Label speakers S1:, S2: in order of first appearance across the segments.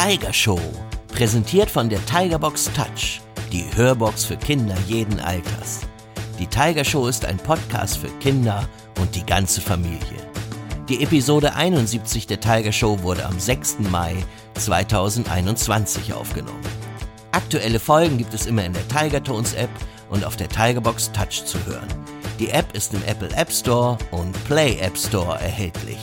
S1: Tiger Show, präsentiert von der Tigerbox Touch, die Hörbox für Kinder jeden Alters. Die Tiger Show ist ein Podcast für Kinder und die ganze Familie. Die Episode 71 der Tiger Show wurde am 6. Mai 2021 aufgenommen. Aktuelle Folgen gibt es immer in der Tiger Tones App und auf der Tigerbox Touch zu hören. Die App ist im Apple App Store und Play App Store erhältlich.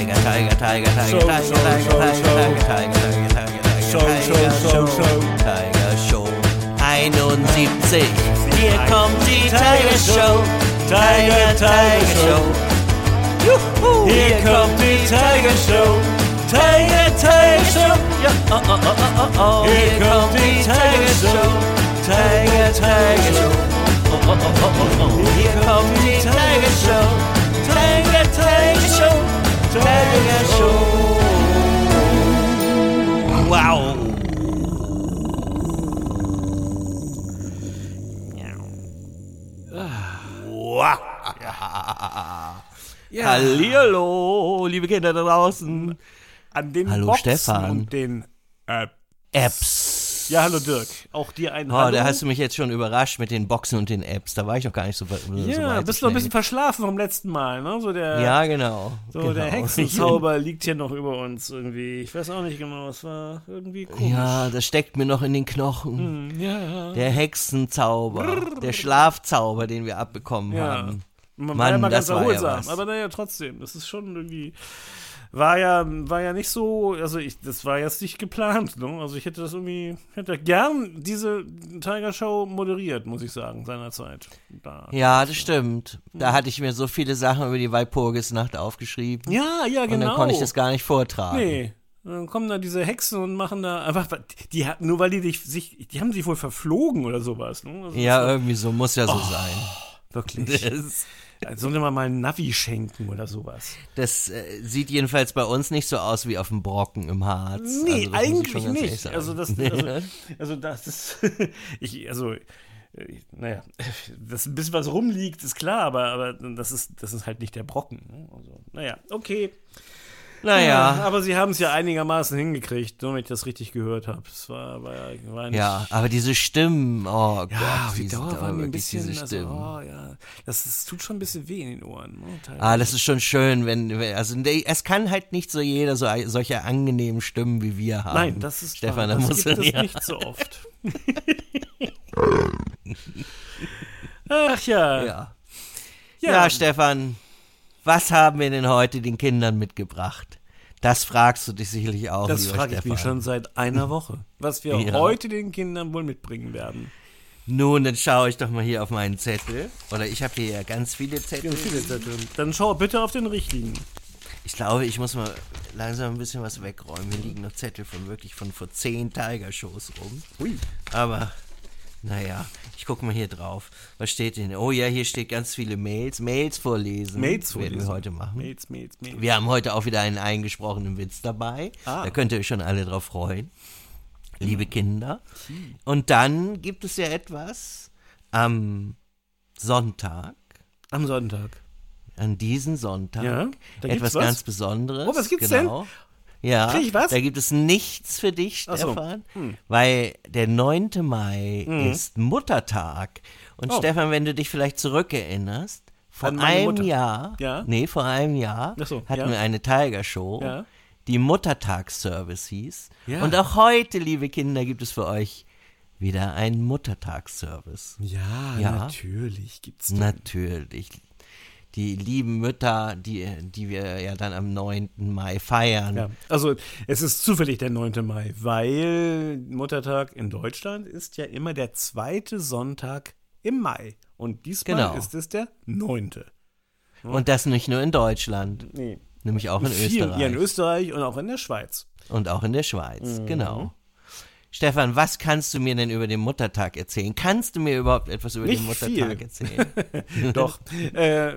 S1: Tiger, Tiger, Tiger, Tiger, Tiger, Tiger, Tiger, Tiger, Tiger, Tiger, Tiger,
S2: Show, Show, Show, Show.
S1: Tiger Show 71. Hier kommt die Tiger Show. Tiger, Tiger Show. Juhu,
S2: Hier kommt die Tiger Show. Tiger, Tiger Show.
S1: Ja, oh, oh, oh, oh, oh.
S2: Hier kommt die Tiger Show.
S1: Tiger, Tiger Show. Oh, oh, oh, oh, oh. Hier kommt die Tiger Show. Tiger, Tiger Show. Show. Wow. Wow.
S2: Ja,
S1: Hallihallo, liebe Kinder da draußen.
S2: an den
S1: Hallo,
S2: Boxen
S1: Stefan.
S2: und den äh,
S1: Apps.
S2: Ja, hallo Dirk. Auch dir ein
S1: Oh,
S2: Hallo.
S1: da hast du mich jetzt schon überrascht mit den Boxen und den Apps. Da war ich noch gar nicht so, so
S2: ja, bist
S1: so
S2: noch ein bisschen verschlafen vom letzten Mal, ne? So der,
S1: Ja, genau.
S2: so
S1: genau.
S2: der Hexenzauber liegt hier noch über uns irgendwie. Ich weiß auch nicht genau, es war irgendwie komisch.
S1: Ja, das steckt mir noch in den Knochen.
S2: Hm, ja, ja.
S1: Der Hexenzauber, der Schlafzauber, den wir abbekommen
S2: Ja.
S1: haben.
S2: Man war
S1: Mann,
S2: ja mal
S1: das
S2: ganz
S1: war ja
S2: erholsam,
S1: was.
S2: aber naja, trotzdem, das ist schon irgendwie. War ja, war ja nicht so, also ich, das war jetzt nicht geplant, ne? Also ich hätte das irgendwie, hätte gern diese Tiger Show moderiert, muss ich sagen, seinerzeit. Da.
S1: Ja, das stimmt. Da hatte ich mir so viele Sachen über die Walpurgisnacht aufgeschrieben.
S2: Ja, ja, genau.
S1: Und dann konnte ich das gar nicht vortragen.
S2: Nee. Dann kommen da diese Hexen und machen da einfach, die nur weil die dich, sich, die haben sich wohl verflogen oder sowas, ne? Also
S1: Ja, irgendwie so muss ja so sein.
S2: war wirklich.
S1: Das,
S2: Da sollte man mal ein Navi schenken oder sowas.
S1: das äh, sieht jedenfalls bei uns nicht so aus wie auf dem Brocken im Harz.
S2: Nee,
S1: Also,
S2: eigentlich nicht. Also das, also, also das ist, ich, also, äh, naja, dass ein bisschen was rumliegt, ist klar, aber, aber das ist, das ist halt nicht der Brocken. ne? Also, naja, okay.
S1: Naja.
S2: aber sie haben es ja einigermaßen hingekriegt, nur wenn ich das richtig gehört habe. Es war, war, war
S1: Ja, aber diese Stimmen, oh Gott,
S2: ja,
S1: die
S2: wie
S1: sind
S2: Dauer waren die ein bisschen,
S1: diese
S2: also,
S1: Stimmen.
S2: oh, ja, das, das tut schon ein bisschen weh in den Ohren. Ne.
S1: Ah, das ist schon schön, wenn, also es kann halt nicht so jeder so solche angenehmen Stimmen wie wir haben.
S2: Nein, das ist
S1: Stefan, da
S2: das
S1: muss
S2: gibt es
S1: ja.
S2: nicht so oft. Ach ja.
S1: Ja. ja, Stefan, was haben wir denn heute den Kindern mitgebracht? Das fragst du dich sicherlich auch.
S2: Das frage ich mich schon seit einer Woche. Was wir
S1: Ja.
S2: heute den Kindern wohl mitbringen werden.
S1: Nun, dann schaue ich doch mal hier auf meinen Zettel. Oder ich habe hier ja ganz viele Zettel.
S2: Ganz viele Zettel. Dann schau bitte auf den richtigen.
S1: Ich glaube, ich muss mal langsam ein bisschen was wegräumen. Hier liegen noch Zettel von wirklich von vor zehn Tiger-Shows rum.
S2: Ui.
S1: Aber, naja, ich gucke mal hier drauf. Was steht denn? Oh ja, hier steht ganz viele Mails. Mails vorlesen.
S2: Mails
S1: Werden wir
S2: vorlesen.
S1: heute machen.
S2: Mails, Mails, Mails.
S1: Wir haben heute auch wieder einen eingesprochenen Witz dabei.
S2: Ah.
S1: Da könnt ihr euch schon alle drauf freuen. Liebe Kinder. Und dann gibt es ja etwas am Sonntag,
S2: Am Sonntag.
S1: an diesem Sonntag,
S2: Ja, da gibt's
S1: etwas
S2: was?
S1: ganz Besonderes.
S2: Oh, was gibt's
S1: genau. Ja,
S2: Krieg ich was?
S1: da gibt es nichts für dich,
S2: Ach so.
S1: Stefan,
S2: Hm.
S1: weil der 9. Mai ist Muttertag. Und
S2: Oh.
S1: Stefan, wenn du dich vielleicht zurückerinnerst, vor einem. Jahr,
S2: Ja.
S1: nee, vor einem Jahr
S2: so,
S1: hatten
S2: ja.
S1: wir eine Tiger-Show,
S2: Ja.
S1: die Muttertagsservice hieß. Und auch heute, liebe Kinder, gibt es für euch wieder einen Muttertagsservice.
S2: Ja,
S1: Ja.
S2: natürlich gibt's den.
S1: Natürlich. Die lieben Mütter, die, die wir ja dann am 9. Mai feiern.
S2: Ja, also es ist zufällig der 9. Mai, weil Muttertag in Deutschland ist ja immer der zweite Sonntag im Mai. Und diesmal
S1: Genau.
S2: ist es der 9.
S1: Und das nicht nur in Deutschland,
S2: Nee.
S1: nämlich auch in
S2: Viel,
S1: Österreich.
S2: Ja, in Österreich und auch in der Schweiz.
S1: Und auch in der Schweiz,
S2: Mhm.
S1: genau. Stefan, was kannst du mir denn über den Muttertag erzählen? Kannst du mir überhaupt etwas über den
S2: Nicht
S1: Muttertag
S2: viel.
S1: erzählen?
S2: Doch. äh,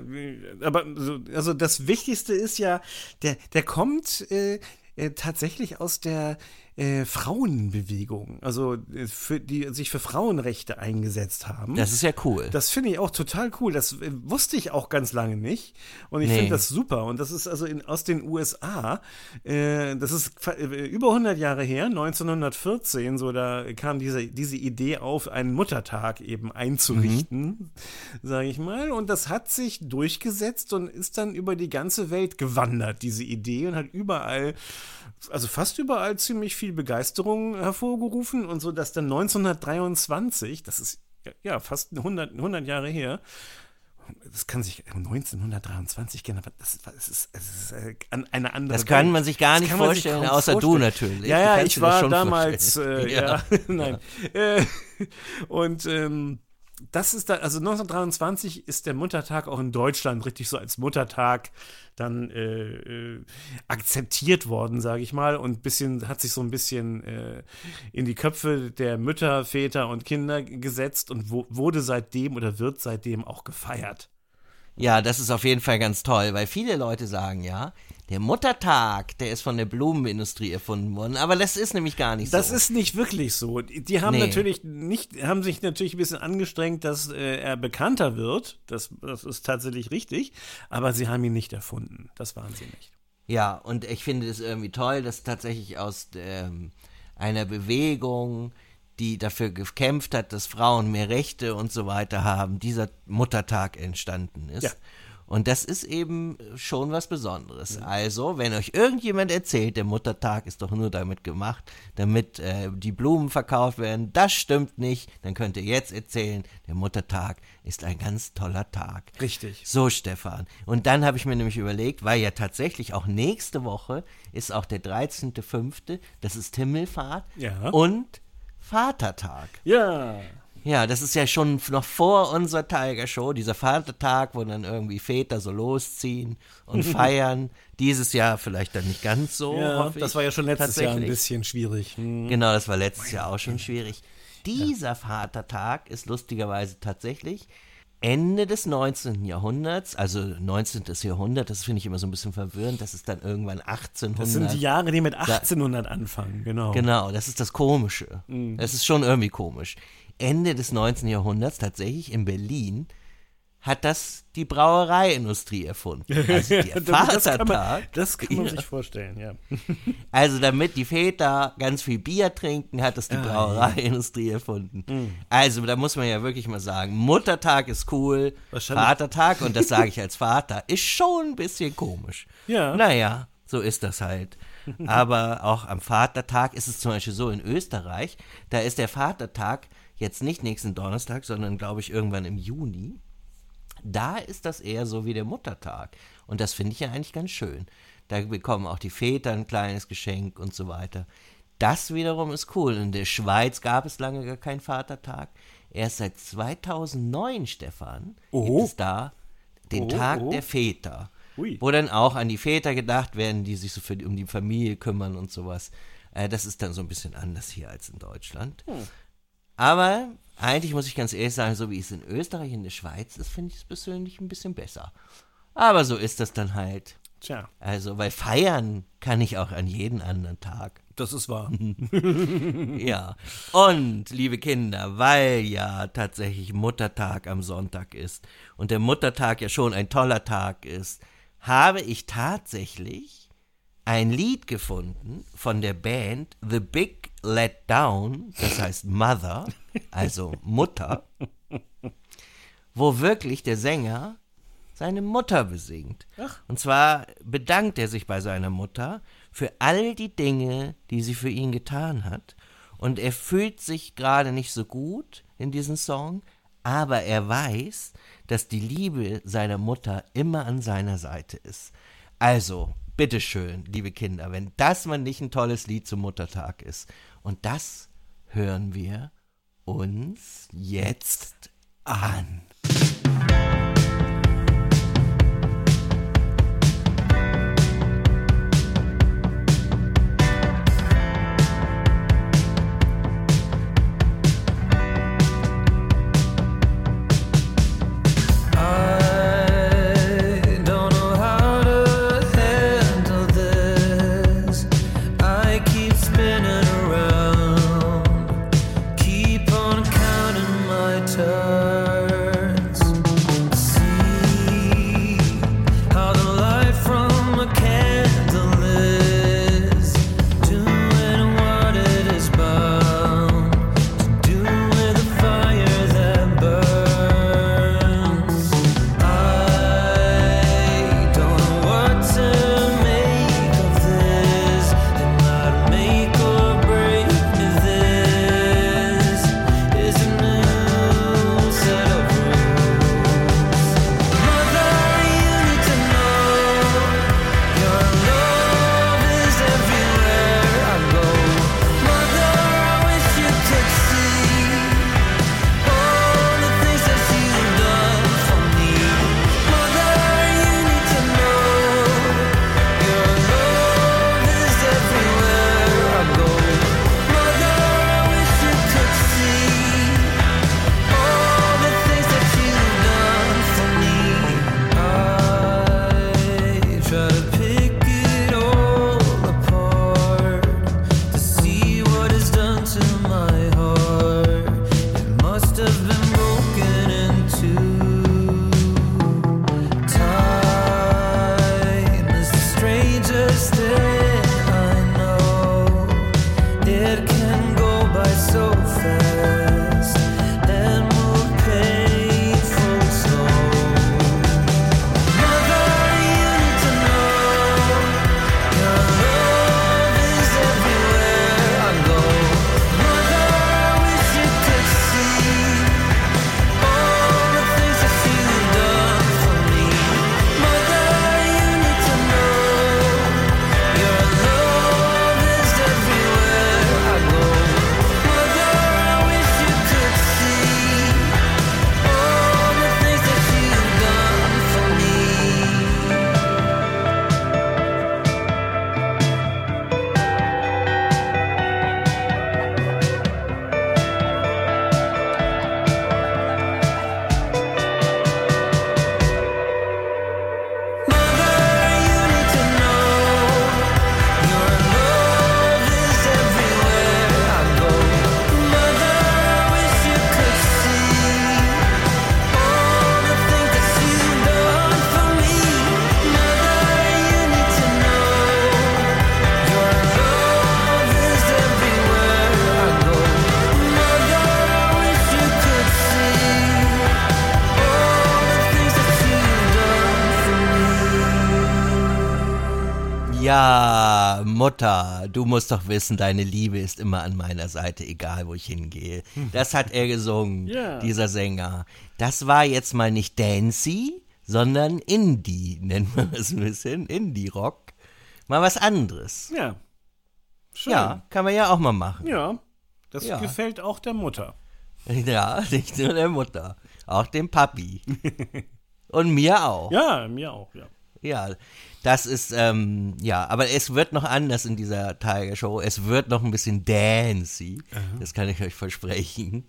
S2: aber so, also das Wichtigste ist ja, der, der kommt äh, äh, tatsächlich aus der äh, Frauenbewegung, also äh, für, die sich für Frauenrechte eingesetzt haben.
S1: Das ist ja cool.
S2: Das finde ich auch total cool. Das äh, wusste ich auch ganz lange nicht. Und ich
S1: Nee.
S2: finde das super. Und das ist also in, aus den USA. Äh, das ist äh, über 100 Jahre her, 1914, so da kam diese, diese Idee auf, einen Muttertag eben einzurichten, sage ich mal. Und das hat sich durchgesetzt und ist dann über die ganze Welt gewandert, diese Idee, und hat überall also fast überall ziemlich viel Begeisterung hervorgerufen und so, dass dann 1923, das ist ja, ja fast 100, 100 Jahre her, das kann sich 1923 kennen, aber das, das ist, das ist äh, eine andere
S1: Das kann man sich gar nicht vorstellen, außer du
S2: vorstellen.
S1: natürlich.
S2: Ja,
S1: Du
S2: ja, ich war
S1: schon
S2: damals, äh, ja, nein. Äh, und ähm, das ist da, also 1923 ist der Muttertag auch in Deutschland richtig so als Muttertag dann äh, äh, akzeptiert worden, sage ich mal, und bisschen hat sich so ein bisschen äh, in die Köpfe der Mütter, Väter und Kinder gesetzt und wo, wurde seitdem oder wird seitdem auch gefeiert.
S1: Ja, das ist auf jeden Fall ganz toll, weil viele Leute sagen ja, der Muttertag, der ist von der Blumenindustrie erfunden worden, aber das ist nämlich gar nicht
S2: Das
S1: so.
S2: ist nicht wirklich so. Die die haben
S1: Nee.
S2: natürlich nicht, haben sich natürlich ein bisschen angestrengt, dass äh, er bekannter wird. Das, das ist tatsächlich richtig. Aber sie haben ihn nicht erfunden. Das waren sie nicht.
S1: Ja, und ich finde es irgendwie toll, dass tatsächlich aus ähm, einer Bewegung, die dafür gekämpft hat, dass Frauen mehr Rechte und so weiter haben, dieser Muttertag entstanden ist.
S2: Ja.
S1: Und das ist eben schon was Besonderes. Also, wenn euch irgendjemand erzählt, der Muttertag ist doch nur damit gemacht, damit äh, die Blumen verkauft werden, das stimmt nicht, dann könnt ihr jetzt erzählen, der Muttertag ist ein ganz toller Tag.
S2: Richtig.
S1: So, Stefan. Und dann habe ich mir nämlich überlegt, weil ja tatsächlich auch nächste Woche ist auch der 13.05., das ist Himmelfahrt
S2: Ja.
S1: und Vatertag.
S2: Ja.
S1: Ja, das ist ja schon noch vor unserer Tiger Show, dieser Vatertag, wo dann irgendwie Väter so losziehen und feiern. Dieses Jahr vielleicht dann nicht ganz so.
S2: ja das war ja schon letztes Jahr ein bisschen schwierig. Hm.
S1: Genau, das war letztes Jahr auch schon schwierig. Dieser Vatertag ist lustigerweise tatsächlich Ende des 19. Jahrhunderts, also 19. Jahrhundert, das finde ich immer so ein bisschen verwirrend, das ist dann irgendwann 1800.
S2: Das sind die Jahre, die mit 1800 anfangen. Genau.
S1: Genau, das ist das Komische.
S2: Mhm.
S1: Das ist schon irgendwie komisch. Ende des 19. Jahrhunderts, tatsächlich in Berlin, hat das die Brauereiindustrie erfunden. Also der
S2: das
S1: Vatertag.
S2: das kann man
S1: Ja.
S2: sich vorstellen, ja.
S1: Also damit die Väter ganz viel Bier trinken, hat es die
S2: Ah,
S1: Brauereiindustrie erfunden.
S2: Mhm.
S1: Also da muss man ja wirklich mal sagen, Muttertag ist cool, Vatertag, und das sage ich als Vater, ist schon ein bisschen komisch.
S2: Ja.
S1: Naja, so ist das halt. Aber auch am Vatertag ist es zum Beispiel so in Österreich, da ist der Vatertag jetzt nicht nächsten Donnerstag, sondern glaube ich irgendwann im Juni. Da ist das eher so wie der Muttertag. Und das finde ich ja eigentlich ganz schön. Da bekommen auch die Väter ein kleines Geschenk und so weiter. Das wiederum ist cool. In der Schweiz gab es lange gar keinen Vatertag. Erst seit 2009, Stefan,
S2: Oho.
S1: gibt es da den
S2: Oh,
S1: Tag
S2: oh.
S1: der Väter.
S2: Ui.
S1: Wo dann auch an die Väter gedacht werden, die sich so für, um die Familie kümmern und sowas. Äh, das ist dann so ein bisschen anders hier als in Deutschland.
S2: Hm.
S1: Aber eigentlich muss ich ganz ehrlich sagen, so wie es in Österreich und der Schweiz ist, finde ich es persönlich ein bisschen besser. Aber so ist das dann halt.
S2: Tja,
S1: Also, weil feiern kann ich auch an jeden anderen Tag.
S2: das ist wahr.
S1: Ja. Und, liebe Kinder, weil ja tatsächlich Muttertag am Sonntag ist und der Muttertag ja schon ein toller Tag ist, habe ich tatsächlich ein Lied gefunden von der Band The Big Let Down, das heißt Mother, also Mutter, wo wirklich der Sänger seine Mutter besingt. Und zwar bedankt er sich bei seiner Mutter für all die Dinge, die sie für ihn getan hat. Und er fühlt sich gerade nicht so gut in diesem Song, aber er weiß, dass die Liebe seiner Mutter immer an seiner Seite ist. Also, bitteschön, liebe Kinder, wenn das mal nicht ein tolles Lied zum Muttertag ist. Und das hören wir uns jetzt an. Du musst doch wissen, deine Liebe ist immer an meiner Seite, egal wo ich hingehe. Das hat er gesungen,
S2: Ja.
S1: dieser Sänger. Das war jetzt mal nicht Dancy, sondern Indie, nennt man es ein bisschen, Indie-Rock. Mal was anderes.
S2: Ja. Schön.
S1: Ja, kann man ja auch mal machen.
S2: Ja. Das
S1: Ja.
S2: gefällt auch der Mutter.
S1: Ja, nicht nur der Mutter, auch dem Papi. Und mir auch.
S2: Ja, mir auch, ja.
S1: Ja, das ist, ähm, ja, aber es wird noch anders in dieser Tiger Show. Es wird noch ein bisschen dancy. Das kann ich euch versprechen.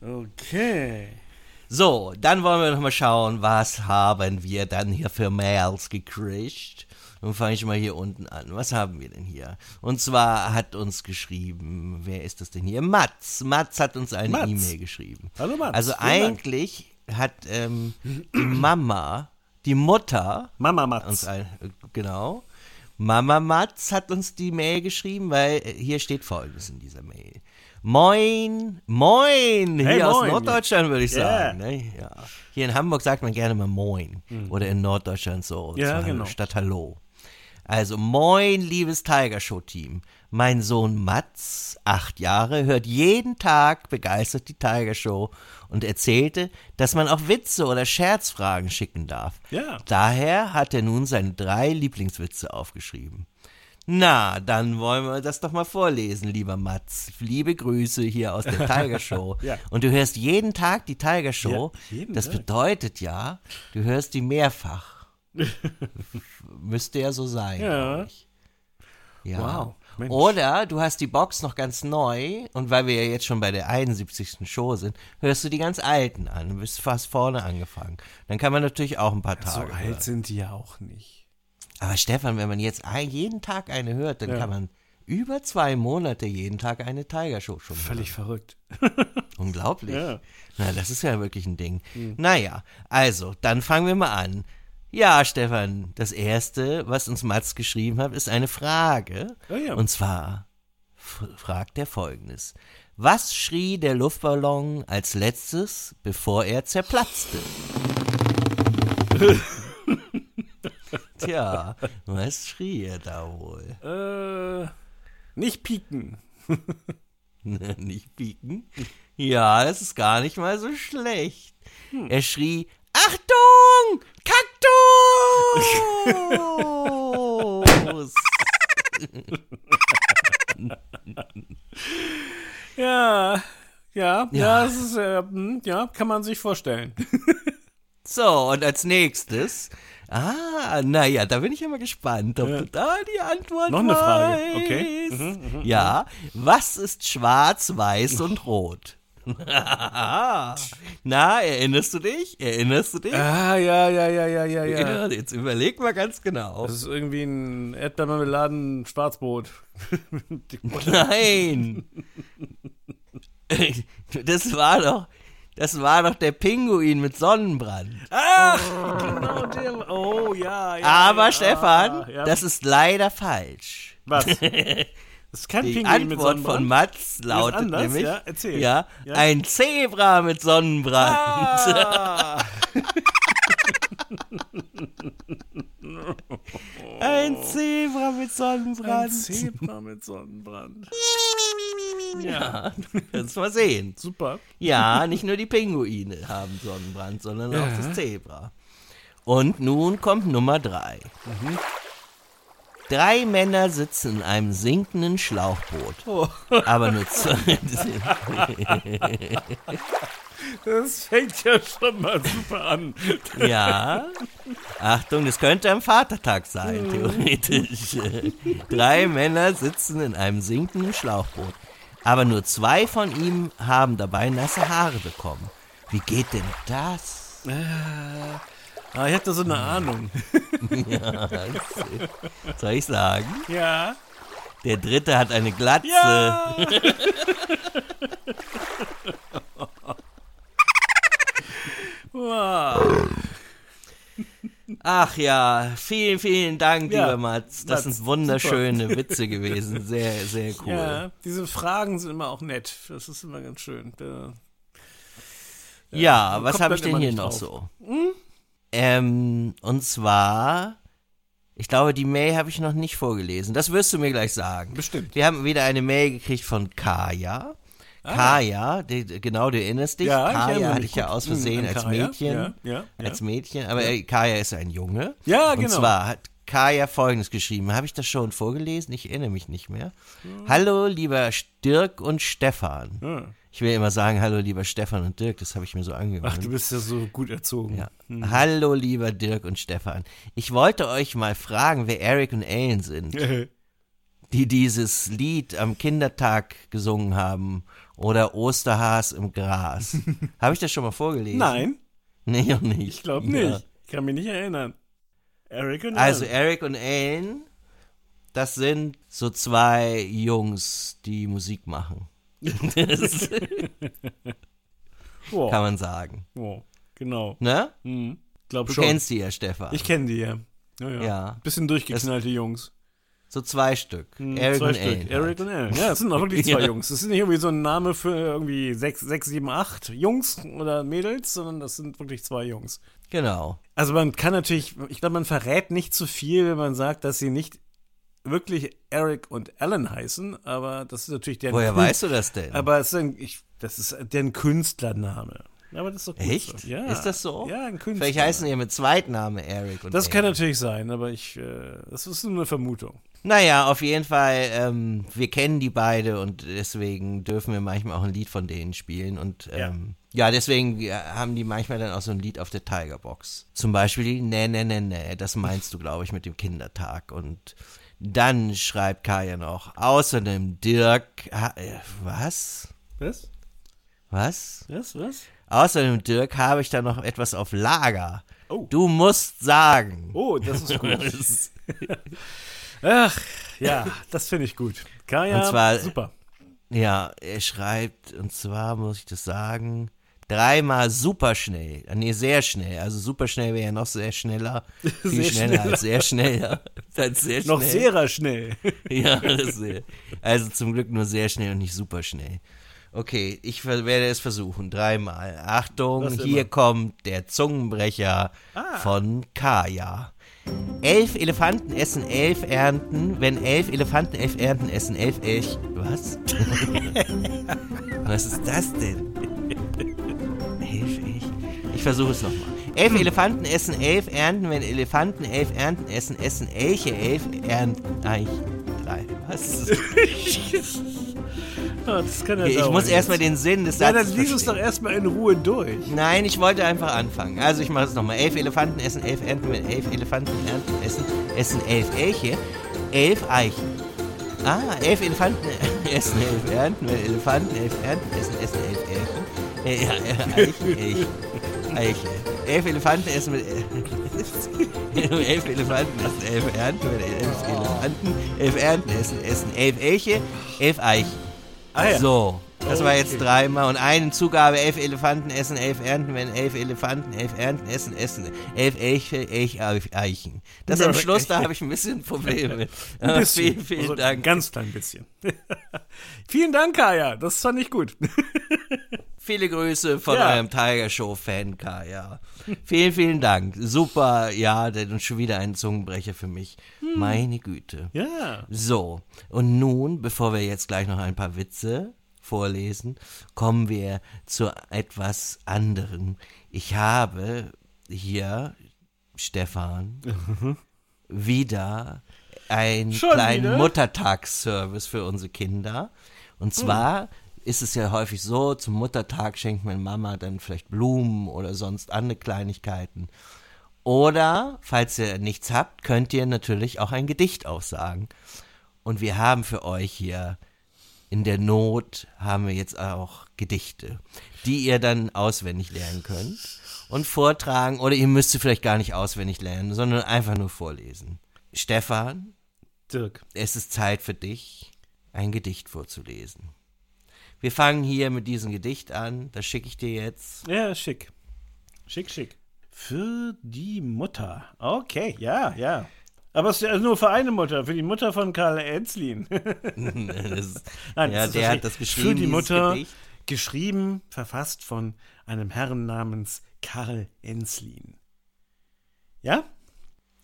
S2: Okay.
S1: So, dann wollen wir noch mal schauen, was haben wir dann hier für Mails gekriegt. Dann fange ich mal hier unten an. Was haben wir denn hier? Und zwar hat uns geschrieben, wer ist das denn hier? Mats. Mats hat uns eine. E-Mail geschrieben.
S2: Hallo Mats,
S1: Also
S2: vielen Dank.
S1: eigentlich hat ähm, die Mama, die Mutter
S2: Mama
S1: uns
S2: Mats.
S1: ein, genau. Mama Matz hat uns die Mail geschrieben, weil äh, hier steht folgendes in dieser Mail. Moin, moin, hier
S2: Hey,
S1: aus
S2: moin.
S1: Norddeutschland würde ich sagen. Ne? Ja. Hier in Hamburg sagt man gerne mal moin. Oder in Norddeutschland so.
S2: Mhm. Ja, genau.
S1: Statt Hallo. Also moin, liebes Tiger Show Team. Mein Sohn Mats, acht Jahre, hört jeden Tag begeistert die Tiger Show und erzählte, dass man auch Witze oder Scherzfragen schicken darf.
S2: Ja.
S1: Daher hat er nun seine drei Lieblingswitze aufgeschrieben. Na, dann wollen wir das doch mal vorlesen, lieber Mats. Liebe Grüße hier aus der Tiger Show.
S2: Ja.
S1: Und du hörst jeden Tag die Tiger Show.
S2: Ja,
S1: das
S2: Tag.
S1: bedeutet ja, du hörst die mehrfach. Müsste ja so sein.
S2: Ja.
S1: ich. Ja.
S2: Wow, Mensch.
S1: Oder du hast die Box noch ganz neu und weil wir ja jetzt schon bei der 71. Show sind, hörst du die ganz alten an und bist fast vorne angefangen. Dann kann man natürlich auch ein paar
S2: So
S1: Tage. hören.
S2: alt sind die ja auch nicht.
S1: Aber Stefan, wenn man jetzt jeden Tag eine hört, dann
S2: Ja.
S1: kann man über zwei Monate jeden Tag eine Tiger Show schon hören.
S2: Völlig verrückt.
S1: Unglaublich.
S2: Ja.
S1: Na, das ist ja wirklich ein Ding. Naja, also, dann fangen wir mal an. Ja, Stefan, das erste, was uns Mats geschrieben hat, ist eine Frage.
S2: Ah ja.
S1: Und zwar fragt er folgendes. Was schrie der Luftballon als letztes, bevor er zerplatzte? Tja, was schrie er da wohl?
S2: Äh, nicht pieken.
S1: Nicht pieken? Ja, das ist gar nicht mal so schlecht. Er schrie, Achtung! Kaktus!
S2: Ja, ja, ja,
S1: Ja.
S2: das ist, äh, hm, ja, kann man sich vorstellen.
S1: so, und als nächstes, ah, naja, da bin ich ja mal gespannt, ob du da die Antwort
S2: Noch eine Frage,
S1: weißt.
S2: okay. Mhm,
S1: ja, was ist schwarz, weiß und rot? Na, erinnerst du dich? Erinnerst du dich?
S2: Ah, ja, ja, ja, ja, ja, ja.
S1: Jetzt überleg mal ganz genau.
S2: Das ist irgendwie ein Erdbeermarmeladen Schwarzbrot.
S1: Nein! Das war doch, das war doch der Pinguin mit Sonnenbrand.
S2: Ach, genau der. Oh, ja, ja.
S1: Aber
S2: ja,
S1: Stefan,
S2: ja.
S1: das ist leider falsch.
S2: Was? Das ist kein
S1: Die
S2: Pinguin mit
S1: Antwort von
S2: Sonnenbrand.
S1: Mats lautet
S2: anders?
S1: nämlich,
S2: Ja, erzähl.
S1: ja,
S2: Ja.
S1: ein Zebra mit Sonnenbrand.
S2: Ah,
S1: Ein Zebra mit
S2: ein
S1: Sonnenbrand.
S2: Zebra mit Sonnenbrand.
S1: Ja, kannst mal sehen.
S2: Super.
S1: Ja, nicht nur die Pinguine haben Sonnenbrand, sondern
S2: Ja.
S1: auch das Zebra. Und nun kommt Nummer drei.
S2: Mhm.
S1: Drei Männer sitzen in einem sinkenden Schlauchboot.
S2: Oh.
S1: Aber nur zwei.
S2: Das fängt ja schon mal super an.
S1: ja. Achtung, das könnte am Vatertag sein, theoretisch. Drei Männer sitzen in einem sinkenden Schlauchboot. Aber nur zwei von ihm haben dabei nasse Haare bekommen. Wie geht denn das?
S2: Ah, ich hatte so eine Ahnung.
S1: Soll ich sagen?
S2: Ja.
S1: Der dritte hat eine Glatze.
S2: Ja. wow.
S1: Ach ja, vielen, vielen Dank,
S2: Ja,
S1: lieber Mats. Das
S2: Mats,
S1: sind wunderschöne Witze gewesen. Sehr, sehr cool.
S2: Ja, diese Fragen sind immer auch nett. Das ist immer ganz schön. Da,
S1: Ja,
S2: man
S1: was habe ich denn hier noch
S2: drauf.
S1: so? Ähm, und zwar Ich glaube, die Mail habe ich noch nicht vorgelesen. Das wirst du mir gleich sagen.
S2: Bestimmt.
S1: Wir haben wieder eine Mail gekriegt von Kaya. Kaya, die, genau, du erinnerst dich.
S2: Ah. Ja,
S1: Kaya hatte ich ja aus Versehen
S2: Hm, an
S1: als. Mädchen.
S2: Ja, ja, ja.
S1: Als Mädchen, aber Kaya ist ein Junge.
S2: Ja,
S1: Und
S2: genau.
S1: zwar hat Kaya folgendes geschrieben. Habe ich das schon vorgelesen? Ich erinnere mich nicht mehr. Hallo, lieber Dirk und Stefan.
S2: Ja.
S1: Ich will immer sagen, hallo, lieber Stefan und Dirk, das habe ich mir so angewöhnt.
S2: Ach, du bist ja so gut erzogen.
S1: Ja. Hallo, lieber Dirk und Stefan. Ich wollte euch mal fragen, wer Eric und Ellen sind, die dieses Lied am Kindertag gesungen haben oder Osterhas im Gras. Habe ich das schon mal vorgelesen?
S2: Nein,
S1: Nee, noch nicht.
S2: ich glaube
S1: Ja.
S2: nicht. Ich kann mich nicht erinnern. Eric und
S1: Also
S2: Ellen.
S1: Eric und Ellen, das sind so zwei Jungs, die Musik machen. Kann man sagen.
S2: Genau.
S1: Ne?
S2: Hm. Glaub
S1: Du
S2: schon.
S1: kennst die ja, Stefan.
S2: Ich kenne die ja. Ja, ja.
S1: Ja.
S2: Bisschen durchgeknallte Jungs.
S1: So zwei Stück.
S2: Hm,
S1: Eric
S2: zwei
S1: und
S2: Stück.
S1: Ellen.
S2: Eric
S1: halt.
S2: und Ellen. Ja, das sind auch wirklich zwei
S1: Ja.
S2: Jungs. Das ist nicht irgendwie so ein Name für irgendwie sechs, sechs, sieben, acht Jungs oder Mädels, sondern das sind wirklich zwei Jungs.
S1: Genau.
S2: Also man kann natürlich, ich glaube, man verrät nicht zu viel, wenn man sagt, dass sie nicht wirklich Eric und Ellen heißen, aber das ist natürlich deren
S1: Woher
S2: Kün-
S1: weißt du das denn?
S2: Aber es ist ein, ich, das ist deren Künstlername. Aber das ist doch gut
S1: Echt?
S2: So. Ja.
S1: Ist das so?
S2: Ja, ein Künstler.
S1: Vielleicht heißen die ja mit Zweitname Eric und
S2: Das
S1: Ellen.
S2: kann natürlich sein, aber ich, äh, das ist nur eine Vermutung.
S1: Naja, auf jeden Fall, ähm, wir kennen die beide und deswegen dürfen wir manchmal auch ein Lied von denen spielen. Und ähm, ja. deswegen ja, haben die manchmal dann auch so ein Lied auf der Tigerbox. Zum Beispiel die Nee, nee, nee, nee, das meinst du, glaube ich, mit dem Kindertag. Und dann schreibt Kaya noch, außerdem Dirk, äh, was?
S2: Was?
S1: Was?
S2: Was? Was?
S1: Außerdem, Dirk, habe ich da noch etwas auf Lager.
S2: Oh.
S1: Du musst sagen.
S2: Oh, das ist gut. Ach, ja, das finde ich gut. Kaya,
S1: Und zwar-
S2: super.
S1: Ja, er schreibt, und zwar muss ich das sagen, dreimal super schnell. Nee, sehr schnell. Also super schnell wäre ja noch sehr schneller. Viel
S2: Sehr
S1: schneller,
S2: schneller.
S1: als sehr schnell. Ja. Als sehr schnell.
S2: Noch sehr schnell.
S1: Ja, sehr. Also zum Glück nur sehr schnell und nicht super schnell. Okay, ich werde es versuchen. Dreimal. Achtung, hier kommt der Zungenbrecher
S2: Ah.
S1: von Kaya. Elf Elefanten essen elf Ernten. Wenn elf Elefanten elf Ernten essen, elf Elch. Was? Was ist das denn? Ich versuche es nochmal. Elf Elefanten essen elf Ernten. Wenn Elefanten elf Ernten essen, essen Elche elf Ernten. Eich. Drei. Was?
S2: Ah, das kann ja
S1: Ich
S2: dauern
S1: muss erstmal den Sinn des
S2: Ja,
S1: Satzes
S2: dann lies es doch erstmal in Ruhe durch.
S1: Nein, ich wollte einfach anfangen. Also ich mache es nochmal. Elf Elefanten essen elf Ernten. Wenn elf Elefanten Ernten essen, essen elf Elche. Elf Eichen. Ah, elf Elefanten essen elf Ernten. Wenn Elefanten elf Ernten essen, essen elf Elchen. Ja, äh, Eichen, Elche. Eiche. Elf Elefanten essen mit elf Elefanten essen elf Ernten. Wenn elf Elefanten elf Ernten essen, essen elf Elche. Elf Eichen.
S2: Ah ja.
S1: So, das war jetzt
S2: Okay.
S1: dreimal. Und eine Zugabe, elf Elefanten essen elf Ernten. Wenn elf Elefanten elf Ernten essen, essen elf Elche, elch Eichen. Das am Schluss, da habe ich ein bisschen Probleme mit.
S2: Ein bisschen.
S1: vielen, vielen
S2: Also
S1: Dank.
S2: Ein ganz klein bisschen. Vielen Dank, Kaya. Das fand ich gut.
S1: Viele Grüße von
S2: Ja.
S1: eurem Tiger Show Fan, ja. Vielen, vielen Dank. Super, ja, der und schon wieder ein Zungenbrecher für mich.
S2: Hm.
S1: Meine Güte.
S2: Ja.
S1: So, und nun, bevor wir jetzt gleich noch ein paar Witze vorlesen, kommen wir zu etwas anderem. Ich habe hier, Stefan, wieder einen
S2: Schon
S1: kleinen? Muttertagsservice für unsere Kinder. Und zwar ist es ja häufig so, zum Muttertag schenkt meine Mama dann vielleicht Blumen oder sonst andere Kleinigkeiten. Oder, falls ihr nichts habt, könnt ihr natürlich auch ein Gedicht aussagen. Und wir haben für euch hier in der Not haben wir jetzt auch Gedichte, die ihr dann auswendig lernen könnt und vortragen. Oder ihr müsst sie vielleicht gar nicht auswendig lernen, sondern einfach nur vorlesen. Stefan,
S2: Dirk.
S1: es ist Zeit für dich, ein Gedicht vorzulesen. Wir fangen hier mit diesem Gedicht an. Das schicke ich dir jetzt.
S2: Ja, schick. Schick, schick. Für die Mutter. Okay, ja, ja. Aber es ist ja nur für eine Mutter, für die Mutter von Karl Enslin.
S1: Das,
S2: Nein,
S1: ja,
S2: das ist
S1: der hat das geschrieben.
S2: Für die Mutter,
S1: Gedicht.
S2: geschrieben, verfasst von einem Herrn namens Karl Enslin. Ja?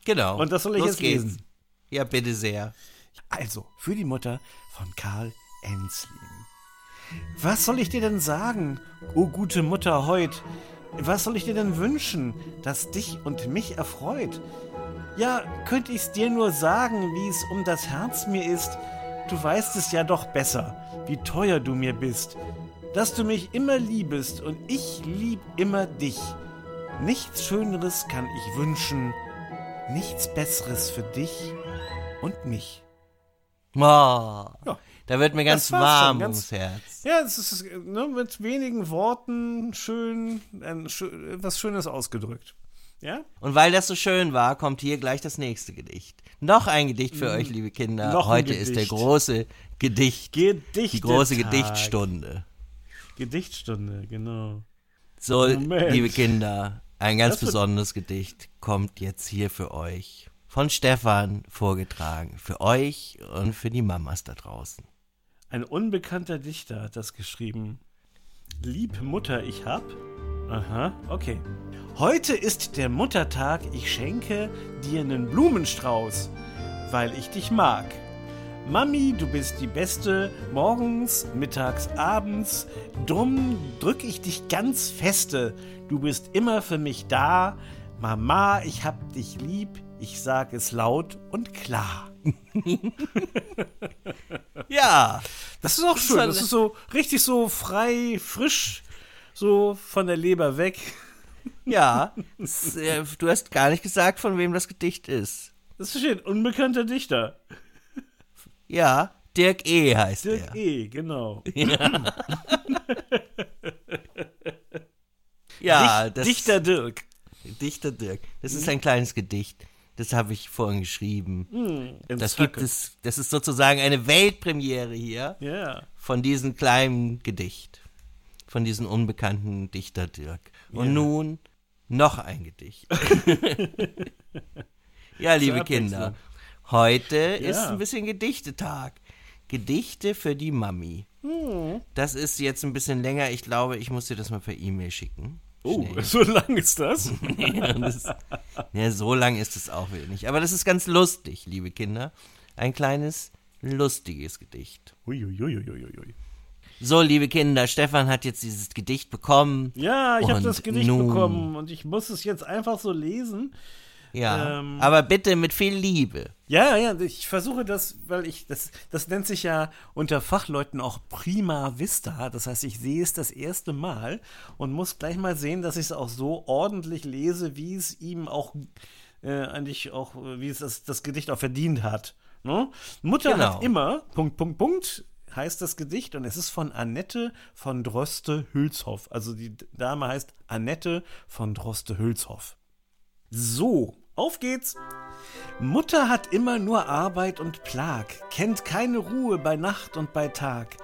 S1: Genau.
S2: Und das soll ich
S1: Los
S2: jetzt
S1: geht's.
S2: lesen.
S1: Ja, bitte sehr.
S2: Also, für die Mutter von Karl Enslin. Was soll ich dir denn sagen, o gute Mutter heut? Was soll ich dir denn wünschen, das dich und mich erfreut? Ja, könnte ich's dir nur sagen, wie es um das Herz mir ist, du weißt es ja doch besser, wie teuer du mir bist, dass du mich immer liebest und ich lieb immer dich. Nichts Schöneres kann ich wünschen, nichts Besseres für dich und mich.
S1: Oh,
S2: Ja.
S1: Da wird mir ganz warm
S2: ganz-
S1: ums Herz.
S2: Ja, es ist ne, mit wenigen Worten schön, ein, schö- was Schönes ausgedrückt. Ja?
S1: Und weil das so schön war, kommt hier gleich das nächste Gedicht. Noch ein Gedicht für euch, liebe Kinder.
S2: Noch
S1: Heute ist der große Gedicht.
S2: Gedicht.
S1: die große Gedichtstunde.
S2: Gedichtstunde, genau.
S1: So,
S2: Moment.
S1: liebe Kinder, ein ganz
S2: Das
S1: besonderes Gedicht kommt jetzt hier für euch. Von Stefan vorgetragen. Für euch und für die Mamas da draußen.
S2: Ein unbekannter Dichter hat das geschrieben. Lieb Mutter, ich hab. Aha, okay. Heute ist der Muttertag, ich schenke dir einen Blumenstrauß, weil ich dich mag. Mami, du bist die Beste, morgens, mittags, abends, drum drück ich dich ganz feste. Du bist immer für mich da. Mama, ich hab dich lieb, ich sag es laut und klar.
S1: Ja,
S2: Das ist auch schön. Das ist so richtig so frei, frisch, so von der Leber weg.
S1: ja. Du hast gar nicht gesagt, von wem das Gedicht ist.
S2: Das ist schön. Unbekannter Dichter.
S1: Ja, Dirk E. heißt
S2: Dirk
S1: er.
S2: E., genau.
S1: Ja,
S2: Dich-
S1: das
S2: Dichter Dirk.
S1: Dichter Dirk. Das ist ein kleines Gedicht. Das habe ich vorhin geschrieben.
S2: Hm,
S1: Das gibt es, das ist sozusagen eine Weltpremiere hier
S2: Ja.
S1: von diesem kleinen Gedicht. Von diesem unbekannten Dichter Dirk. Und
S2: Ja.
S1: nun noch ein Gedicht. ja, liebe. Kinder. Heute ist
S2: Ja.
S1: ein bisschen Gedichtetag. Gedichte für die Mami.
S2: Hm.
S1: Das ist jetzt ein bisschen länger. Ich glaube, ich muss dir das mal per E-Mail schicken.
S2: Oh,
S1: Schnell.
S2: so lang ist das?
S1: ja, das, ja, so lang ist es auch wieder nicht. Aber das ist ganz lustig, liebe Kinder. Ein kleines, lustiges Gedicht.
S2: Uiuiuiuiui.
S1: So, liebe Kinder, Stefan hat jetzt dieses Gedicht bekommen.
S2: Ja, ich habe das Gedicht bekommen und ich muss es jetzt einfach so lesen.
S1: Ja,
S2: Ähm.
S1: aber bitte mit viel Liebe.
S2: Ja, ja, ich versuche das, weil ich, das, das nennt sich ja unter Fachleuten auch Prima Vista. Das heißt, ich sehe es das erste Mal und muss gleich mal sehen, dass ich es auch so ordentlich lese, wie es ihm auch äh, eigentlich auch, äh, wie es das, das Gedicht auch verdient hat. Ne? Mutter
S1: Genau.
S2: hat immer, Punkt, Punkt, Punkt, heißt das Gedicht und es ist von Annette von Droste-Hülshoff. Also die Dame heißt Annette von Droste-Hülshoff. So, auf geht's. Mutter hat immer nur Arbeit und Plag, kennt keine Ruhe bei Nacht und bei Tag.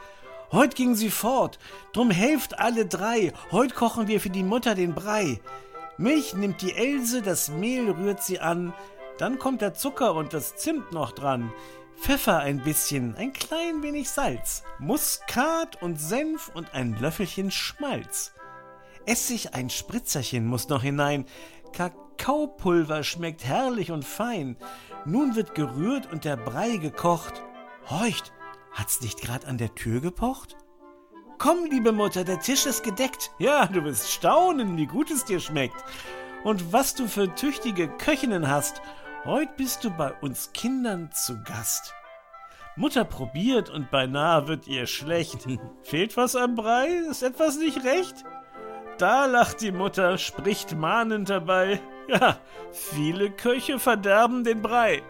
S2: Heut ging sie fort, drum helft alle drei, heut kochen wir für die Mutter den Brei. Milch nimmt die Else, das Mehl rührt sie an, dann kommt der Zucker und das Zimt noch dran. Pfeffer ein bisschen, ein klein wenig Salz, Muskat und Senf und ein Löffelchen Schmalz. Essig ein Spritzerchen muss noch hinein. Kakaopulver schmeckt herrlich und fein. Nun wird gerührt und der Brei gekocht. Horcht, hat's nicht grad an der Tür gepocht? Komm, liebe Mutter, der Tisch ist gedeckt. Ja, du wirst staunen, wie gut es dir schmeckt. Und was du für tüchtige Köchinnen hast. Heut bist du bei uns Kindern zu Gast. Mutter probiert und beinahe wird ihr schlecht. Fehlt was am Brei? Ist etwas nicht recht? Da lacht die Mutter, spricht mahnend dabei. Ja, viele Köche verderben den Brei.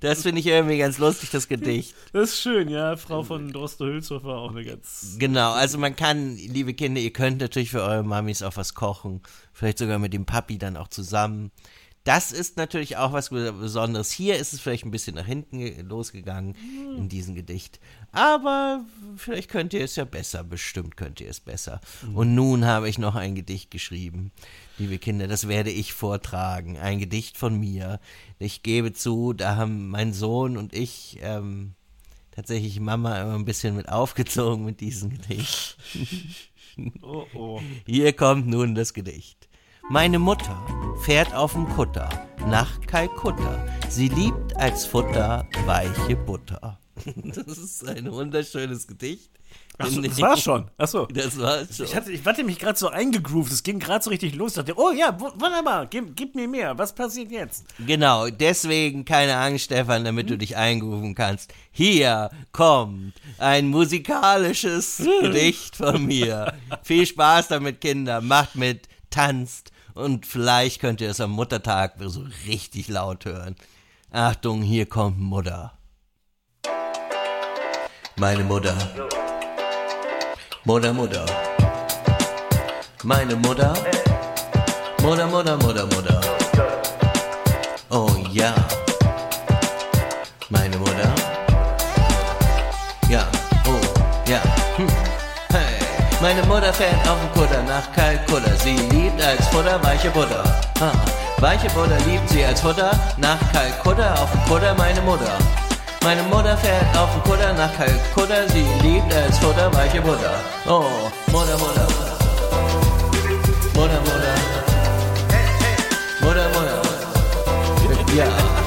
S1: Das finde ich irgendwie ganz lustig, das Gedicht.
S2: Das ist schön, ja. Frau von Droste-Hülshoff war auch eine ganz.
S1: Genau, also man kann, liebe Kinder, ihr könnt natürlich für eure Mamis auch was kochen. Vielleicht sogar mit dem Papi dann auch zusammen. Das ist natürlich auch was Besonderes. Hier ist es vielleicht ein bisschen nach hinten ge- losgegangen in diesem Gedicht. Aber vielleicht könnt ihr es ja besser. Bestimmt könnt ihr es besser. Und nun habe ich noch ein Gedicht geschrieben. Liebe Kinder, das werde ich vortragen. Ein Gedicht von mir. Ich gebe zu, da haben mein Sohn und ich ähm, tatsächlich Mama immer ein bisschen mit aufgezogen mit diesem Gedicht.
S2: Oh, oh.
S1: Hier kommt nun das Gedicht. Meine Mutter fährt auf dem Kutter nach Kalkutta. Sie liebt als Futter weiche Butter. Das ist ein wunderschönes Gedicht.
S2: Achso, das war schon. Achso.
S1: Das war schon.
S2: Ich hatte, ich hatte mich gerade so eingegroovt. Es ging gerade so richtig los. Ich dachte, oh ja, wunderbar. Gib, gib, mir mehr. Was passiert jetzt?
S1: Genau. Deswegen keine Angst, Stefan, damit du dich eingrooven kannst. Hier kommt ein musikalisches Gedicht von mir. Viel Spaß damit, Kinder. Macht mit, tanzt und vielleicht könnt ihr es am Muttertag so richtig laut hören. Achtung, hier kommt Mutter. Meine Mutter. Mutter, Mutter. Meine Mutter. Mutter, Mutter, Mutter, Mutter. Oh ja. Meine Mutter fährt auf dem Kutter nach Kalkutta. Sie liebt als Futter weiche Butter. Weiche Butter liebt sie als Futter nach Kalkutta auf dem Kutter meine Mutter. Meine Mutter fährt auf dem Kutter nach Kalkutta. Sie liebt als Futter weiche Butter. Oh, Mutter, Mutter. Mutter, Mutter. Mutter, Mutter. Ja,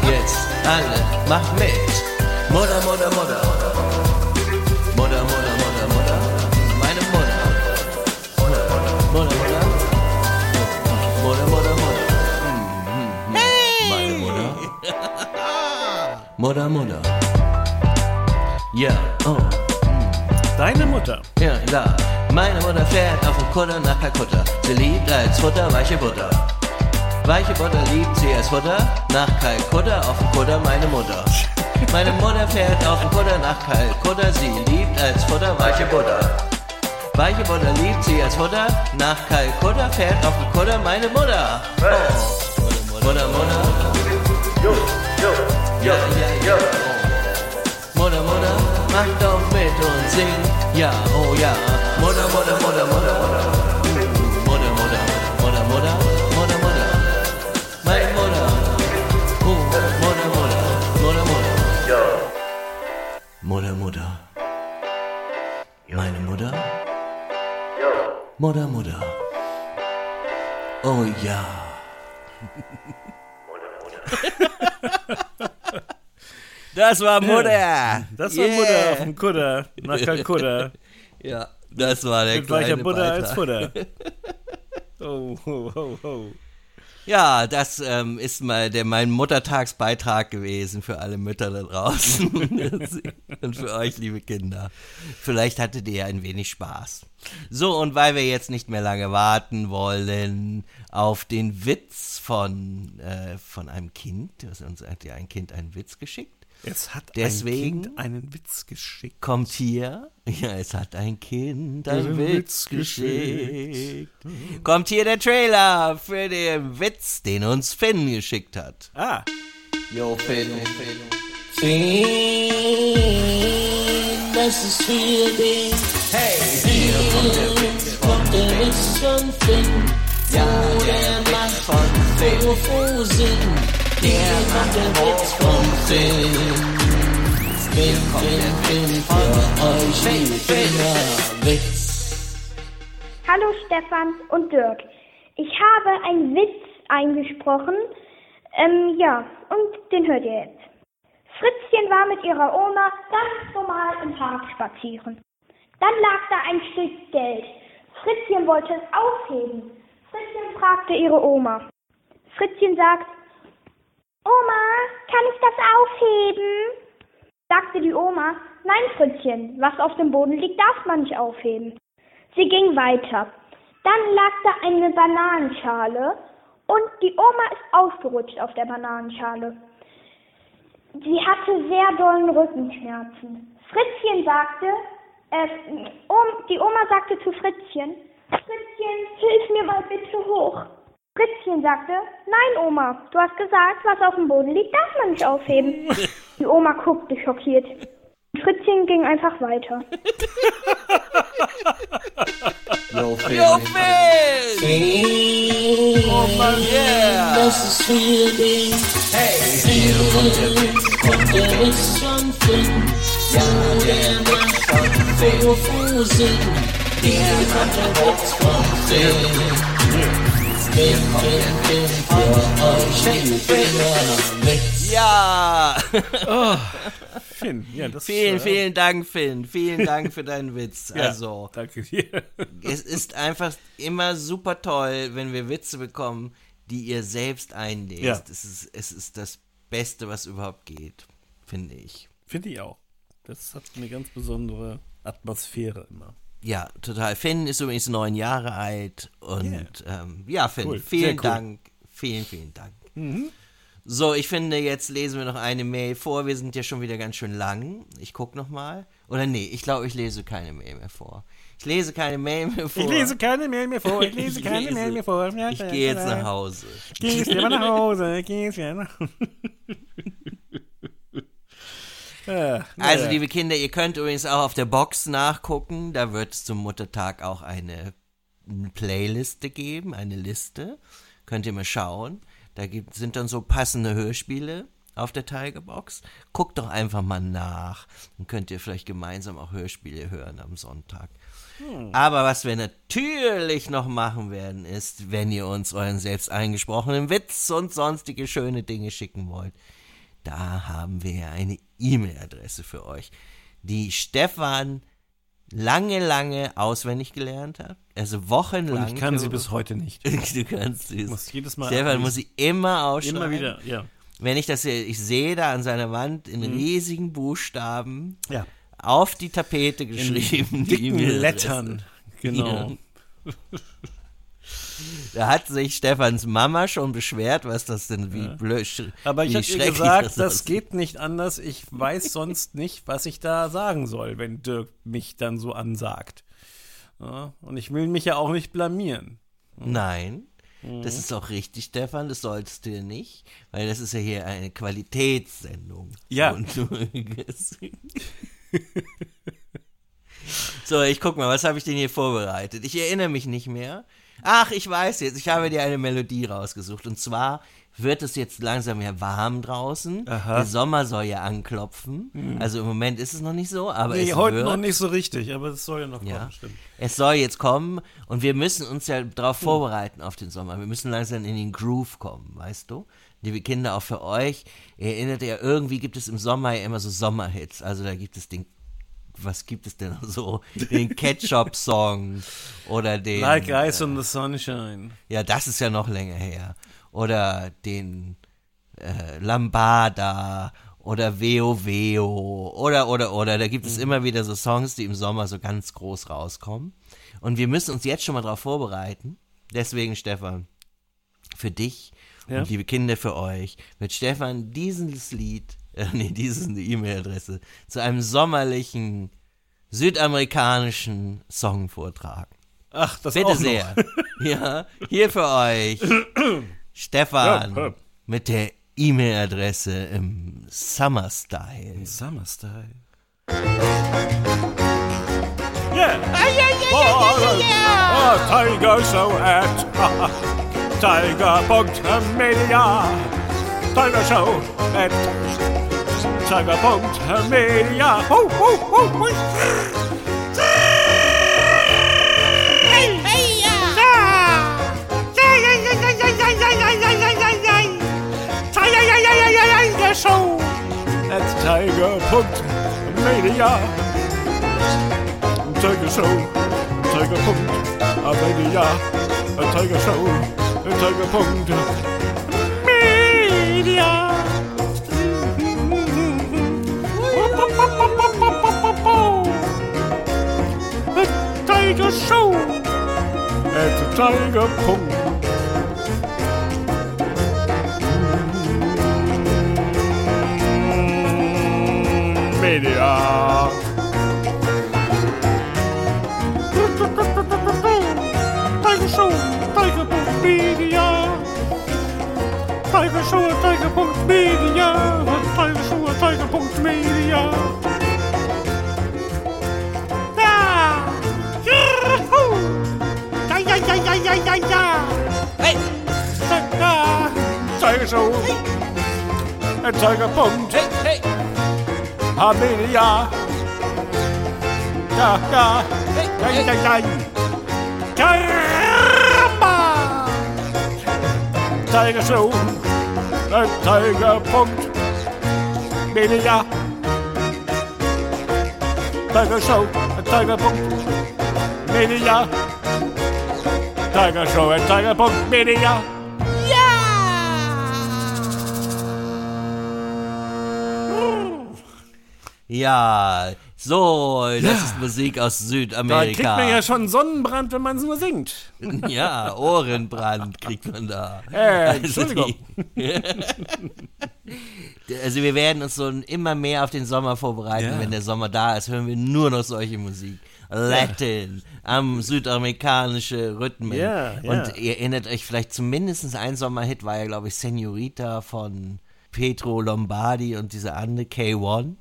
S1: jetzt alle, mach mit. Mutter, Mutter. Mutter, Mutter, Mutter. Ja, oh.
S2: Deine Mutter.
S1: Ja, da. Meine Mutter fährt auf dem Kutter nach Kalkutta. Sie liebt als Futter weiche Butter. Weiche Butter liebt sie als Futter nach Kalkutta auf dem Kutter meine Mutter. Meine Mutter fährt auf dem Kutter nach Kalkutta. Sie liebt als Futter weiche Butter. Weiche Butter liebt sie als Futter nach Kalkutta. Fährt auf dem Kutter meine Mutter. Oh. Mutter, Mutter. Mutter. Ja, ja, ja. Mutter, Mutter, mach doch mit und sing. Ja, oh ja. Mutter, Mutter, Mutter, Mutter, Mutter. Mutter, Mutter, Mutter, Mutter, Mutter, Mutter. Meine Mutter. Oh, Mutter, Mutter, Mutter, Mutter. Ja. Mutter, Mutter. Meine Mutter. Ja. Mutter, Mutter. Oh ja. Mutter, Mutter. Das war Mutter.
S2: Das war yeah. Mutter auf dem Kutter nach Kalkutta.
S1: ja, das war der
S2: Mit kleine Butter Beitrag. als Futter. Oh, oh, oh, oh.
S1: Ja, das ähm, ist mal der mein Muttertagsbeitrag gewesen für alle Mütter da draußen und für euch, liebe Kinder. Vielleicht hattet ihr ein wenig Spaß. So, und weil wir jetzt nicht mehr lange warten wollen auf den Witz von, äh, von einem Kind, also uns hat ja ein Kind einen Witz geschickt,
S2: es hat
S1: Deswegen
S2: ein Kind einen Witz geschickt.
S1: Kommt hier, ja, es hat ein Kind einen Witz, Witz geschickt. geschickt. Kommt hier der Trailer für den Witz, den uns Finn geschickt hat.
S2: Ah.
S1: Jo, Finn. Finn, Finn das ist für dich. Hey, hier kommt der Witz, kommt der Witz von Finn. Ja, der macht von Finn. Froh Sinn. Der macht den Witz vom Film. Film, Film, Film für euch Witz.
S3: Hallo Stefan und Dirk. Ich habe einen Witz eingesprochen. Ähm, ja, und den hört ihr jetzt. Fritzchen war mit ihrer Oma ganz normal im Park spazieren. Dann lag da ein Stück Geld. Fritzchen wollte es aufheben. Fritzchen fragte ihre Oma. Fritzchen sagt, Oma, kann ich das aufheben? sagte die Oma. Nein, Fritzchen, was auf dem Boden liegt, darf man nicht aufheben. Sie ging weiter. Dann lag da eine Bananenschale und die Oma ist ausgerutscht auf der Bananenschale. Sie hatte sehr dollen Rückenschmerzen. Fritzchen sagte, äh, die Oma sagte zu Fritzchen, Fritzchen, hilf mir mal bitte hoch. Fritzchen sagte, nein Oma, du hast gesagt, was auf dem Boden liegt, darf man nicht aufheben. Die Oma guckte schockiert. Fritzchen ging einfach weiter.
S1: Yo, Phil. Yo, Phil! Oh Mann, yeah! Das ist Feeling. Hey, hier kommt der Witz, kommt der Witz von Finn. Ja, der macht von Finn Fusen. Hier kommt der Witz von Finn. Ja!
S2: Finn, ja, das
S1: Vielen,
S2: äh,
S1: vielen Dank, Finn. Vielen Dank für deinen Witz.
S2: ja,
S1: Also,
S2: Danke dir.
S1: es ist einfach immer super toll, wenn wir Witze bekommen, die ihr selbst einlest.
S2: Ja.
S1: Es, ist, es ist das Beste, was überhaupt geht, finde ich.
S2: Finde ich auch. Das hat eine ganz besondere Atmosphäre immer.
S1: Ja, total. Finn ist übrigens neun Jahre alt und ähm, ja, Finn,
S2: Cool,
S1: vielen
S2: cool. Mhm.
S1: Dank. Vielen, vielen Dank. So, ich finde, jetzt lesen wir noch eine Mail vor. Wir sind ja schon wieder ganz schön lang. Ich gucke noch mal. Oder nee, ich glaube, ich lese keine Mail mehr vor. Ich lese keine Mail mehr vor.
S2: Ich lese keine Mail mehr vor. Ich lese
S1: Ich
S2: keine
S1: lese-
S2: Mail mehr vor.
S1: Ich gehe jetzt nach Hause.
S2: Gehst lieber nach Hause. Gehst ja nach ja,
S1: Also, liebe Kinder, ihr könnt übrigens auch auf der Box nachgucken. Da wird es zum Muttertag auch eine Playliste geben, eine Liste. Könnt ihr mal schauen. Da gibt, sind dann so passende Hörspiele auf der Tigerbox. Guckt doch einfach mal nach. Dann könnt ihr vielleicht gemeinsam auch Hörspiele hören am Sonntag. Aber was wir natürlich noch machen werden, ist, wenn ihr uns euren selbst eingesprochenen Witz und sonstige schöne Dinge schicken wollt, da haben wir eine E-Mail-Adresse für euch, die Stefan lange, lange auswendig gelernt hat. Also wochenlang.
S2: Und ich kann sie bis heute nicht.
S1: Du kannst sie.
S2: muss jedes Mal
S1: Stefan muss sie immer ausschreiben.
S2: Immer wieder, ja.
S1: Wenn ich das sehe, ich sehe da an seiner Wand in riesigen Buchstaben
S2: Ja.
S1: auf die Tapete geschrieben. die
S2: Dicken
S1: E-Mail-Adresse.
S2: Lettern. Genau.
S1: Da hat sich Stefans Mama schon beschwert, was das denn wie blöd. sch-
S2: Aber ich habe gesagt, das
S1: aussieht.
S2: geht nicht anders. Ich weiß sonst nicht, was ich da sagen soll, wenn Dirk mich dann so ansagt. Ja, und ich will mich ja auch nicht blamieren.
S1: Nein, das ist auch richtig, Stefan, das solltest du ja nicht, weil das ist ja hier eine Qualitätssendung.
S2: Ja.
S1: Und du, so, ich guck mal, was habe ich denn hier vorbereitet? Ich erinnere mich nicht mehr. Ach, ich weiß jetzt, ich habe dir eine Melodie rausgesucht. Und zwar wird es jetzt langsam ja warm draußen.
S2: Aha.
S1: Der Sommer soll ja anklopfen. Also im Moment ist es noch nicht so, aber
S2: Nee,
S1: es
S2: heute
S1: wird.
S2: noch nicht so richtig, aber es soll ja noch
S1: Ja.
S2: kommen, stimmt.
S1: Es soll jetzt kommen und wir müssen uns ja darauf vorbereiten auf den Sommer. Wir müssen langsam in den Groove kommen, weißt du? Liebe Kinder, auch für euch. Ihr erinnert ja, irgendwie gibt es im Sommer ja immer so Sommerhits. Also da gibt es den, was gibt es denn noch so? Den Ketchup-Song oder den.
S2: Like Ice on the Sunshine.
S1: Ja, das ist ja noch länger her. Oder den äh, Lambada oder Veo Veo oder oder oder da gibt
S2: Mhm.
S1: es immer wieder so Songs, die im Sommer so ganz groß rauskommen. Und wir müssen uns jetzt schon mal darauf vorbereiten. Deswegen, Stefan, für dich
S2: Ja.
S1: und liebe Kinder für euch, wird Stefan dieses Lied, äh, nee, diese E-Mail-Adresse zu einem sommerlichen südamerikanischen Song vortragen.
S2: Ach, das
S1: Bitte
S2: auch noch.
S1: sehr. Ja, hier für euch Stefan
S2: Ja, ja.
S1: mit der E-Mail-Adresse im Summer Style.
S2: Summer Style. Yeah! Oh, Tiger Show at Tiger.media. Tiger Show at Tiger.media. Oh, oh, oh, oh. Tiger Show at Tiger.media. Tiger Show, Tiger.media. Tiger Show, Tiger.media. Tiger Show at Tiger. Media. Tiger Show, Tiger.media. Tiger Show, Tiger.media. Tiger Show, Tiger.media. Ja! Juhu! Ja, ja, ja, ja, ja, ja, ja!
S1: Hey,
S2: Ja! Tiger Show, äh, Tiger.media.
S1: hey, hey,
S2: Ja, ja,
S1: hey,
S2: ja,
S1: hey.
S2: ja, ja. Caramba! Tiger Show, at tiger.media. Tiger Show, at tiger.media. Tiger Show, at tiger.media.
S1: Ja, so, das
S2: Ja.
S1: ist Musik aus
S2: Da
S1: Südamerika.
S2: kriegt man ja schon Sonnenbrand, wenn man es nur singt.
S1: Ja, Ohrenbrand kriegt man da.
S2: Äh,
S1: Also
S2: Entschuldigung.
S1: Also wir werden uns so immer mehr auf den Sommer vorbereiten.
S2: Ja.
S1: Wenn der Sommer da ist, hören wir nur noch solche Musik. Latin, am südamerikanische Rhythmen.
S2: Ja, ja.
S1: Und ihr erinnert euch vielleicht zumindest ein Sommerhit war ja, glaube ich, Senorita von Petro Lombardi und diese andere K1.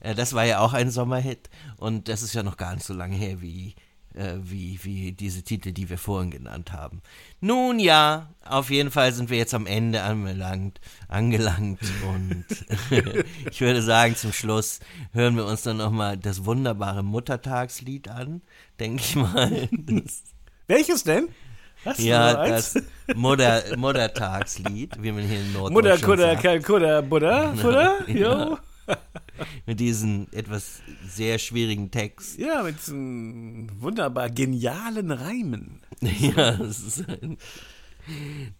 S1: Äh, Das war ja auch ein Sommerhit und das ist ja noch gar nicht so lange her wie, äh, wie, wie diese Titel, die wir vorhin genannt haben. Nun ja, auf jeden Fall sind wir jetzt am Ende angelangt, angelangt und ich würde sagen, zum Schluss hören wir uns dann nochmal das wunderbare Muttertagslied an, denke ich mal. Das,
S2: Welches denn? Was?
S1: ja,
S2: eins?
S1: das Mutter, Muttertagslied, wie man hier in Norddeutschland
S2: Mutter, Kudder,
S1: sagt.
S2: Kalkudder, Buddha, Futter, jo.
S1: mit diesem etwas sehr schwierigen Text.
S2: Ja, mit diesen wunderbar genialen Reimen.
S1: Ja, das ist ein,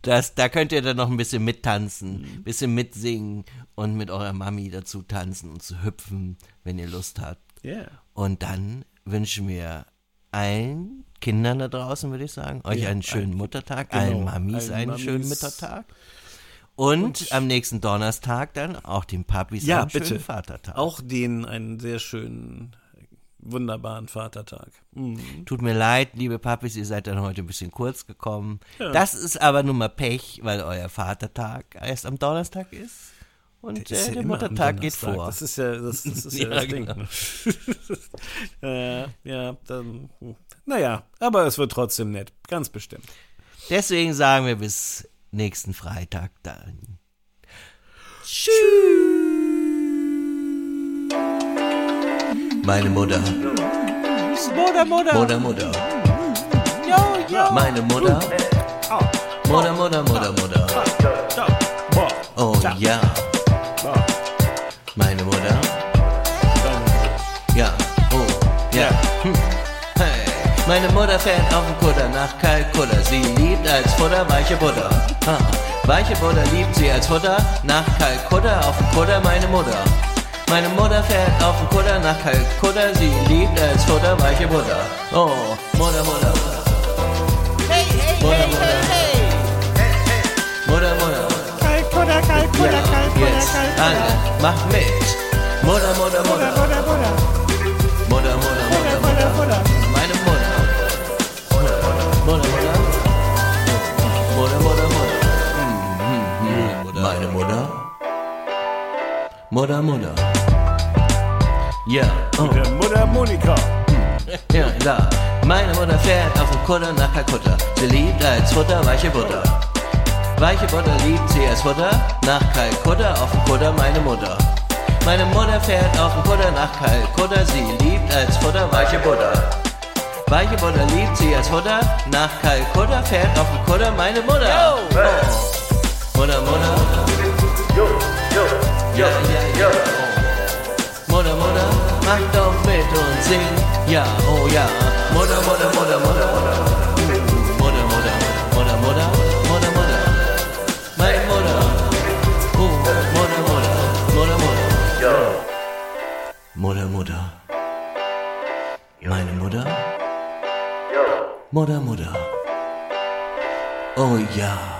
S1: das, da könnt ihr dann noch ein bisschen mittanzen, ein bisschen mitsingen und mit eurer Mami dazu tanzen und zu hüpfen, wenn ihr Lust habt.
S2: Ja.
S1: Und dann wünschen wir allen Kindern da draußen, würde ich sagen, euch
S2: Ja,
S1: einen schönen
S2: allen-
S1: Muttertag,
S2: genau,
S1: allen Mamis einen
S2: Mamis.
S1: schönen Muttertag. Und, am nächsten Donnerstag dann auch den Papis
S2: Ja,
S1: einen
S2: bitte.
S1: schönen Vatertag.
S2: Auch denen einen sehr schönen, wunderbaren Vatertag. Mhm.
S1: Tut mir leid, liebe Papis, ihr seid dann heute ein bisschen kurz gekommen. Das ist aber nun mal Pech, weil euer Vatertag erst am Donnerstag ist. Und
S2: Ist
S1: äh,
S2: ja
S1: der Muttertag geht vor.
S2: Das ist ja das, das, ist ja
S1: Ja,
S2: das
S1: genau.
S2: Ding. äh, ja, dann. Naja, aber es wird trotzdem nett. Ganz bestimmt.
S1: Deswegen sagen wir bis nächsten Freitag dann. Tschüss. Meine Mutter.
S2: Mutter, Mutter.
S1: Mutter, Mutter. Meine Mutter. Mutter, Mutter, Mutter, Mutter. Oh ja. Meine Meine Mutter fährt auf dem Kutter nach Kalkutta. Sie liebt als Futter weiche Butter. Ha. Weiche Butter liebt sie als Futter nach Kalkutta auf dem Kutter meine Mutter. Meine Mutter fährt auf dem Kutter nach Kalkutta. Sie liebt als Futter weiche Butter. Oh, Mutter, Mutter. Hey, hey, Mutter, Mutter. Mutter, Mutter.
S2: Kalkutta, Kalkutta,
S1: Ja,
S2: Kalkutta,
S1: jetzt
S2: Kalkutta.
S1: alle, macht mit. Mutter, Mutter, Mutter.
S2: Mutter, Mutter.
S1: Mutter, Mutter, Mutter,
S2: Mutter.
S1: Ja, oh,
S2: Mutter Monika.
S1: ja, da. Meine Mutter fährt auf dem Kutter nach Kalkutta. Sie liebt als Futter weiche Butter. Weiche Butter liebt sie als Futter nach Kalkutta auf dem Kutter meine Mutter. Meine Mutter fährt auf dem Kutter nach Kalkutta. Sie liebt als Futter weiche Butter. Weiche Butter liebt sie als Futter nach Kalkutta. Fährt auf dem Kutter meine Mutter. Oh. Mutter, Mutter. Ja, ja, ja. Oh. Mutter, Mutter, mach doch mit und sing. Ja, oh ja. Mutter, Mutter, Mutter, Mutter, Mutter. Mutter, Mutter, Mutter, Mutter, Mutter, Mutter. Meine Mutter. Oh, Mutter, Mutter, Mutter, Mutter. Mutter, Mutter. Meine Mutter. Mutter, Mutter. Oh ja.